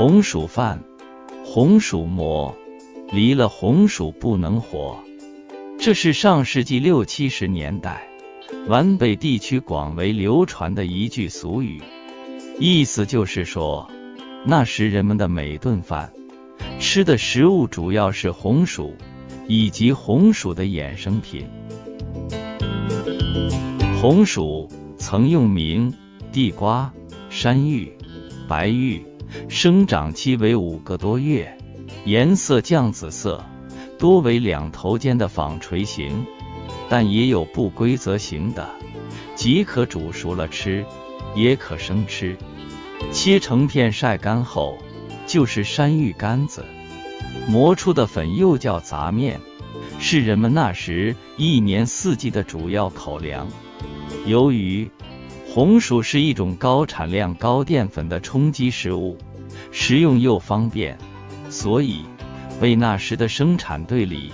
红薯饭，红薯馍，离了红薯不能活。这是上世纪六七十年代皖北地区广为流传的一句俗语，意思就是说，那时人们的每顿饭吃的食物主要是红薯以及红薯的衍生品。红薯曾用名地瓜、山芋、白玉，生长期为五个多月，颜色酱紫色，多为两头尖的纺锤形，但也有不规则形的，即可煮熟了吃，也可生吃。切成片晒干后，就是山芋干子，磨出的粉又叫杂面，是人们那时一年四季的主要口粮。由于红薯是一种高产量、高淀粉的充饥食物，食用又方便，所以为那时的生产队里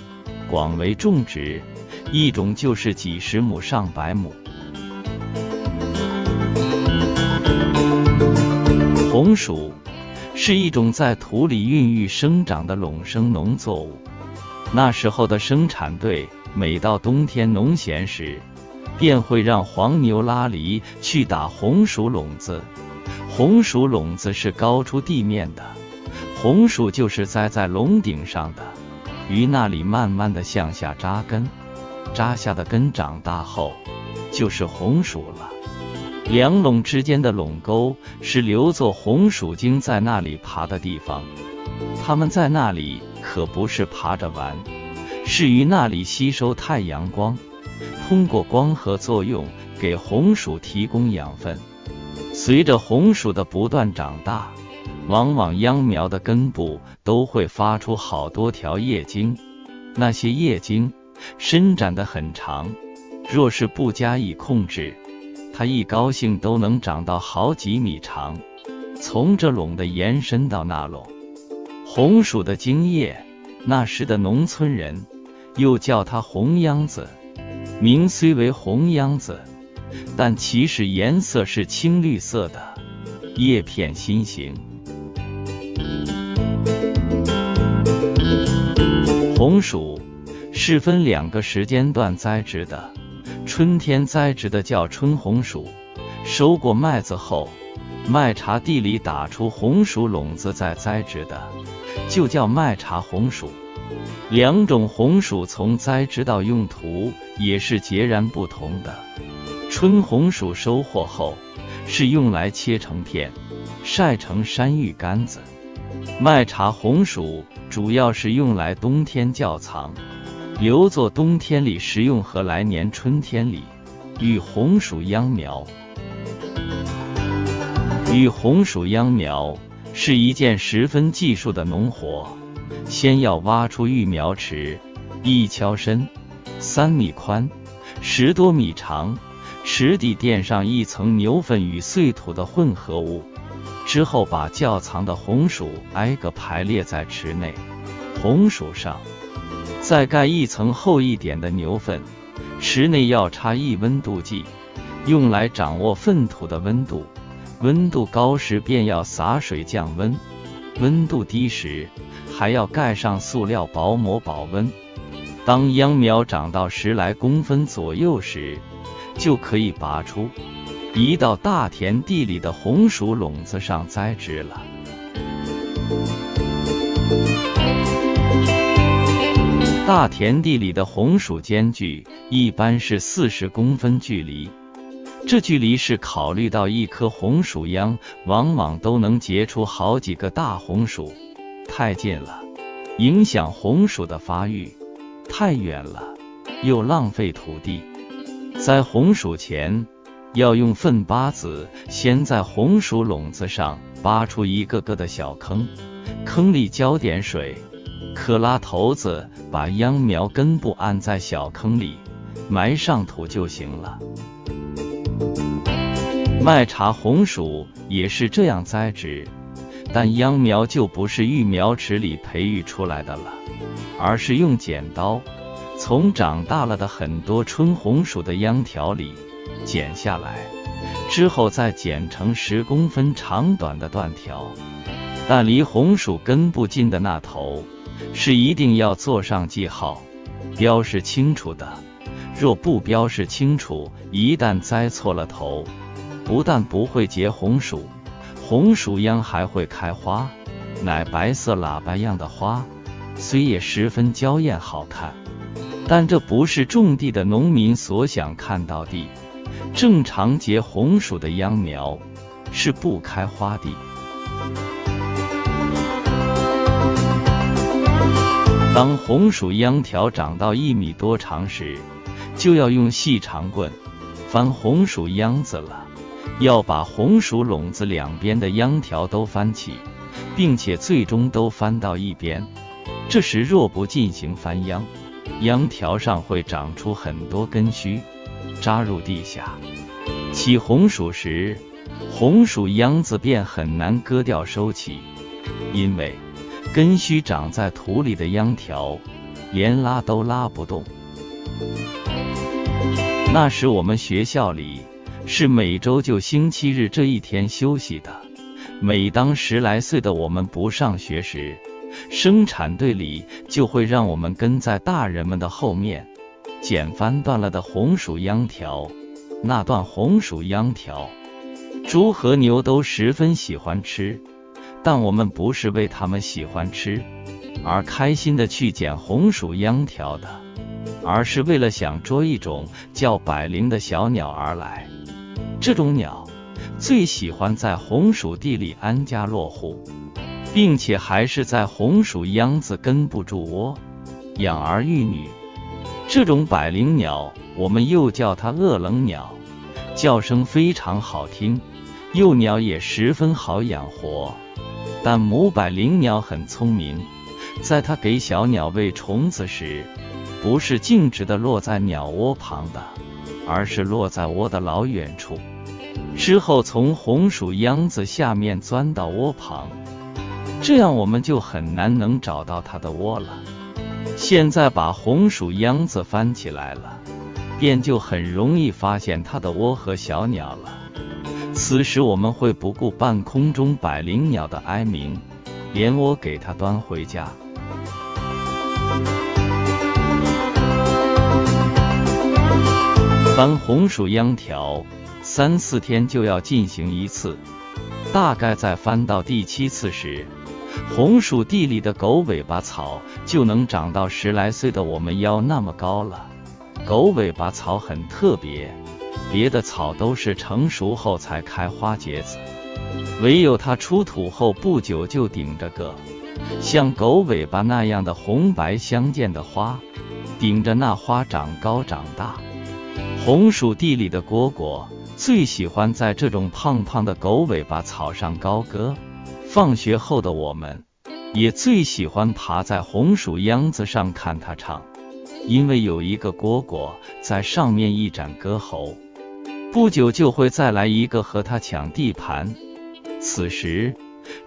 广为种植，一种就是几十亩、上百亩。红薯是一种在土里孕育生长的垄生农作物，那时候的生产队每到冬天农闲时。便会让黄牛拉犁去打红薯垄子。红薯垄子是高出地面的，红薯就是栽在垄顶上的，于那里慢慢的向下扎根，扎下的根长大后就是红薯了。两垄之间的垄沟是留作红薯精在那里爬的地方，它们在那里可不是爬着玩，是于那里吸收太阳光。通过光合作用给红薯提供养分。随着红薯的不断长大，往往秧苗的根部都会发出好多条叶茎，那些叶茎伸展的很长，若是不加以控制，它一高兴都能长到好几米长，从这垄的延伸到那垄。红薯的茎叶，那时的农村人又叫它红秧子。名虽为红秧子，但其实颜色是青绿色的，叶片心形。红薯是分两个时间段栽植的，春天栽植的叫春红薯，收过麦子后，麦茬地里打出红薯垄子再栽植的，就叫麦茬红薯。两种红薯从栽植到用途也是截然不同的。春红薯收获后是用来切成片，晒成山芋干子；麦茬红薯主要是用来冬天窖藏，留作冬天里食用和来年春天里育红薯秧苗。育红薯秧苗是一件十分技术的农活。先要挖出育苗池，一锹深，三米宽，十多米长，池底垫上一层牛粪与碎土的混合物，之后把窖藏的红薯挨个排列在池内，红薯上再盖一层厚一点的牛粪。池内要插一温度计，用来掌握粪土的温度，温度高时便要洒水降温，温度低时。还要盖上塑料薄膜保温。当秧苗长到十来公分左右时，就可以拔出，移到大田地里的红薯垄子上栽植了。大田地里的红薯间距一般是四十公分距离，这距离是考虑到一棵红薯秧往往都能结出好几个大红薯。太近了，影响红薯的发育；太远了，又浪费土地。栽红薯前，要用粪巴子先在红薯垄子上扒出一个个的小坑，坑里浇点水，可拉头子把秧苗根部按在小坑里，埋上土就行了。麦茬红薯也是这样栽植。但秧苗就不是育苗池里培育出来的了，而是用剪刀从长大了的很多春红薯的秧条里剪下来，之后再剪成十公分长短的段条，但离红薯根部近的那头，是一定要做上记号，标示清楚的。若不标示清楚，一旦栽错了头，不但不会结红薯，红薯秧还会开花，乃白色喇叭样的花，虽也十分娇艳好看，但这不是种地的农民所想看到的。正常结红薯的秧苗是不开花的。当红薯秧条长到一米多长时，就要用细长棍翻红薯秧子了。要把红薯垄子两边的秧条都翻起，并且最终都翻到一边。这时若不进行翻秧，秧条上会长出很多根须，扎入地下。起红薯时，红薯秧子便很难割掉收起，因为根须长在土里的秧条，连拉都拉不动。那时我们学校里是每周就星期日这一天休息的。每当十来岁的我们不上学时，生产队里就会让我们跟在大人们的后面，捡翻断了的红薯秧条。那段红薯秧条，猪和牛都十分喜欢吃，但我们不是为他们喜欢吃而开心的去捡红薯秧条的，而是为了想捉一种叫百灵的小鸟而来。这种鸟最喜欢在红薯地里安家落户，并且还是在红薯秧子根部筑窝，养儿育女。这种百灵鸟。我们又叫它恶冷鸟，叫声非常好听，幼鸟也十分好养活。但母百灵鸟很聪明，在它给小鸟喂虫子时，不是径直的落在鸟窝旁的，而是落在窝的老远处，之后从红薯秧子下面钻到窝旁，这样我们就很难能找到它的窝了。现在把红薯秧子翻起来了。便就很容易发现它的窝和小鸟了。此时我们会不顾半空中百灵鸟的哀鸣，连窝给它端回家。翻红薯秧条，三四天就要进行一次。大概在翻到第七次时，红薯地里的狗尾巴草就能长到十来岁的我们腰那么高了。狗尾巴草很特别，别的草都是成熟后才开花结子，唯有它出土后不久就顶着个像狗尾巴那样的红白相间的花，顶着那花长高长大。红薯地里的蝈蝈最喜欢在这种胖胖的狗尾巴草上高歌，放学后的我们也最喜欢爬在红薯秧子上看它唱。因为有一个蝈蝈在上面一展歌喉，不久就会再来一个和它抢地盘。此时，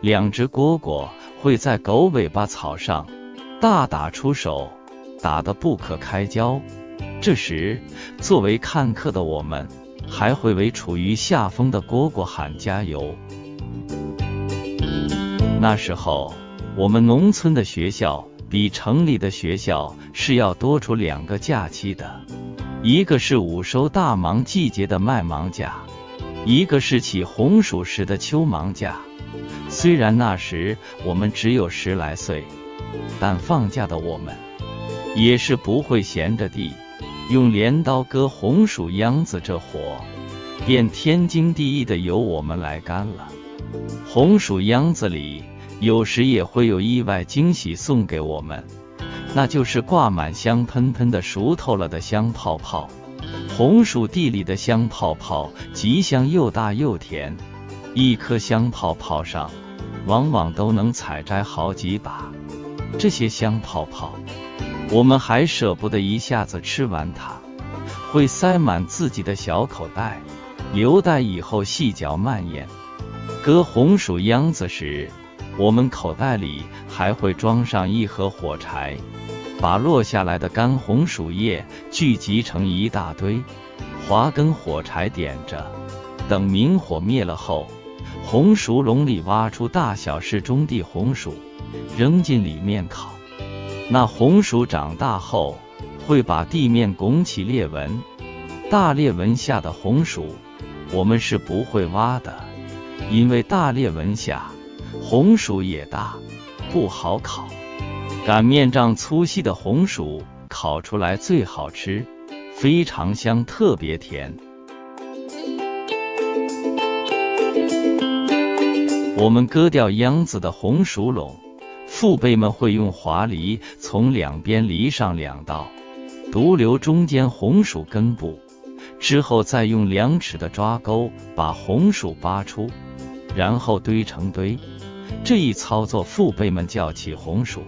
两只蝈蝈会在狗尾巴草上大打出手，打得不可开交。这时，作为看客的我们还会为处于下风的蝈蝈喊加油。那时候，我们农村的学校。比城里的学校是要多出两个假期的，一个是午收大忙季节的麦忙假，一个是起红薯时的秋忙假。虽然那时我们只有十来岁，但放假的我们也是不会闲着地用镰刀割红薯秧子，这活便天经地义的由我们来干了。红薯秧子里。有时也会有意外惊喜送给我们，那就是挂满香喷喷的熟透了的香泡泡。红薯地里的香泡泡极香又大又甜，一颗香泡泡上往往都能采摘好几把。这些香泡泡，我们还舍不得一下子吃完它，会塞满自己的小口袋，留待以后细嚼慢咽。割红薯秧子时。我们口袋里还会装上一盒火柴，把落下来的干红薯叶聚集成一大堆，划根火柴点着，等明火灭了后，红薯笼里挖出大小适中的红薯，扔进里面烤。那红薯长大后会把地面拱起裂纹，大裂纹下的红薯我们是不会挖的，因为大裂纹下红薯也大，不好烤。擀面杖粗细的红薯烤出来最好吃，非常香，特别甜。我们割掉秧子的红薯垄，父辈们会用华梨从两边犁上两道，独留中间红薯根部，之后再用两尺的抓钩把红薯扒出，然后堆成堆。这一操作，父辈们叫起红薯。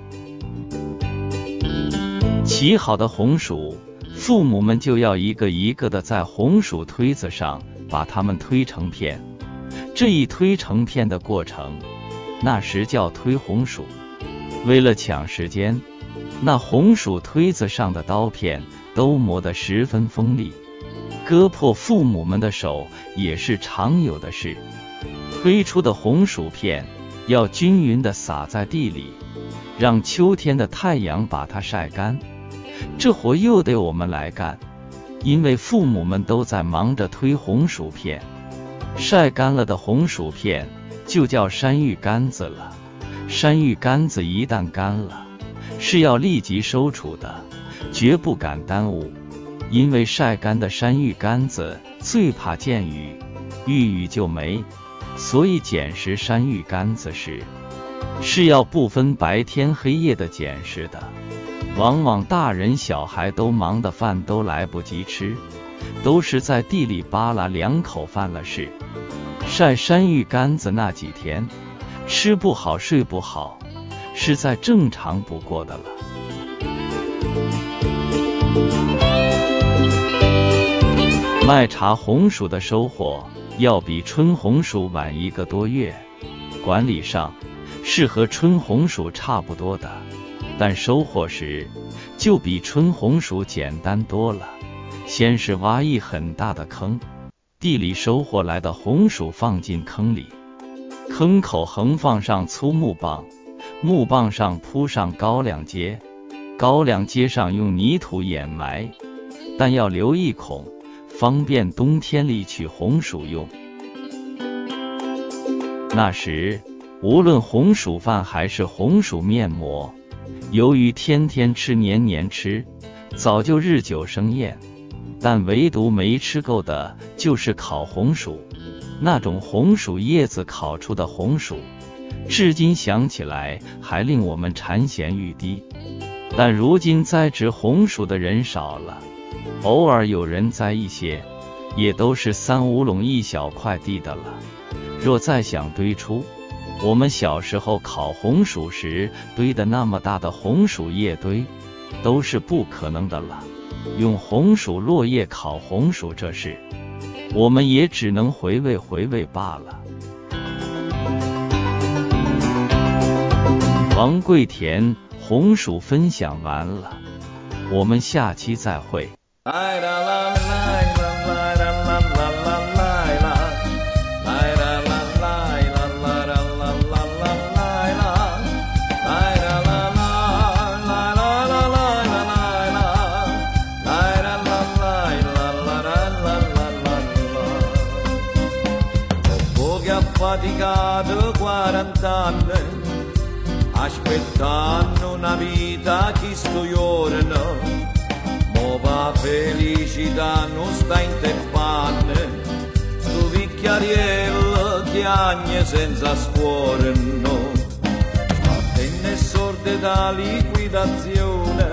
起好的红薯，父母们就要一个一个的在红薯推子上把它们推成片。这一推成片的过程，那时叫推红薯。为了抢时间，那红薯推子上的刀片都磨得十分锋利，割破父母们的手也是常有的事。推出的红薯片要均匀地撒在地里，让秋天的太阳把它晒干。这活又得我们来干，因为父母们都在忙着推红薯片。晒干了的红薯片就叫山芋干子了。山芋干子一旦干了，是要立即收储的，绝不敢耽误。因为晒干的山芋干子最怕见雨，遇雨就没。所以捡拾山芋干子时，是要不分白天黑夜的捡拾的。往往大人小孩都忙得饭都来不及吃。都是在地里扒拉两口饭了事。晒山芋干子那几天，吃不好睡不好，是再正常不过的了。卖茶红薯的收获要比春红薯晚一个多月，管理上是和春红薯差不多的，但收获时就比春红薯简单多了。先是挖一很大的坑，地里收获来的红薯放进坑里，坑口横放上粗木棒，木棒上铺上高粱秸，高粱秸上用泥土掩埋，但要留一孔，方便冬天里取红薯用。那时无论红薯饭还是红薯面馍，由于天天吃年年吃，早就日久生厌。但唯独没吃够的就是烤红薯，那种红薯叶子烤出的红薯，至今想起来还令我们馋涎欲滴。但如今栽植红薯的人少了，偶尔有人栽一些，也都是三五垄一小块地的了。若再想堆出我们小时候烤红薯时堆的那么大的红薯叶堆，都是不可能的了。用红薯落叶烤红薯这事，我们也只能回味回味罢了。王贵田红薯分享完了，我们下期再会。Faticato 40 anni aspettando una vita chi sto giorno mo va felicità non sta in te panne. Sto vicchiariello che agne senza scuore no tenne sorte da liquidazione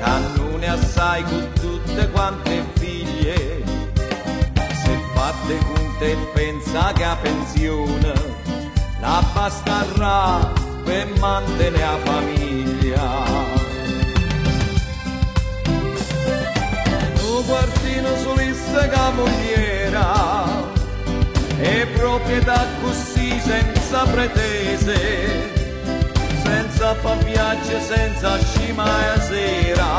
cannone assai con tutte quante figlie. Se fatte con te pensa che a pensione la basterà per mantenere la famiglia. Un quartino solista che mogliera e proprietà così senza pretese, senza fa viaggio, senza scima e sera,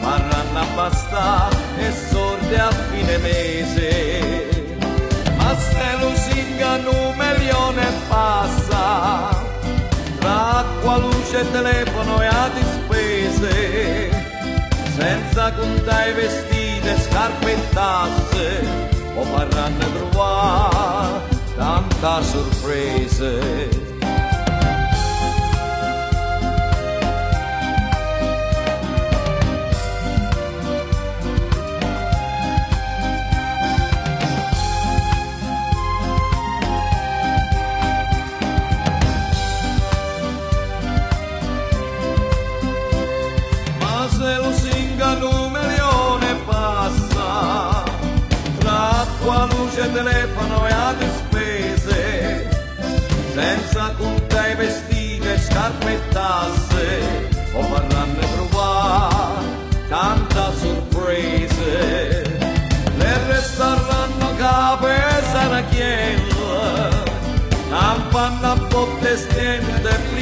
varranno a bastare e sorte a fine mese se lusingano un milione passa. Tra acqua, luce e telefono e a dispese, senza contare i vestiti, scarpe e tasse. O parranno trovare tanta sorpresa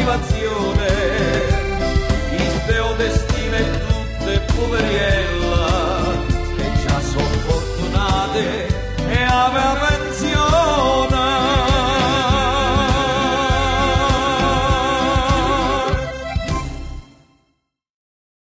motivação.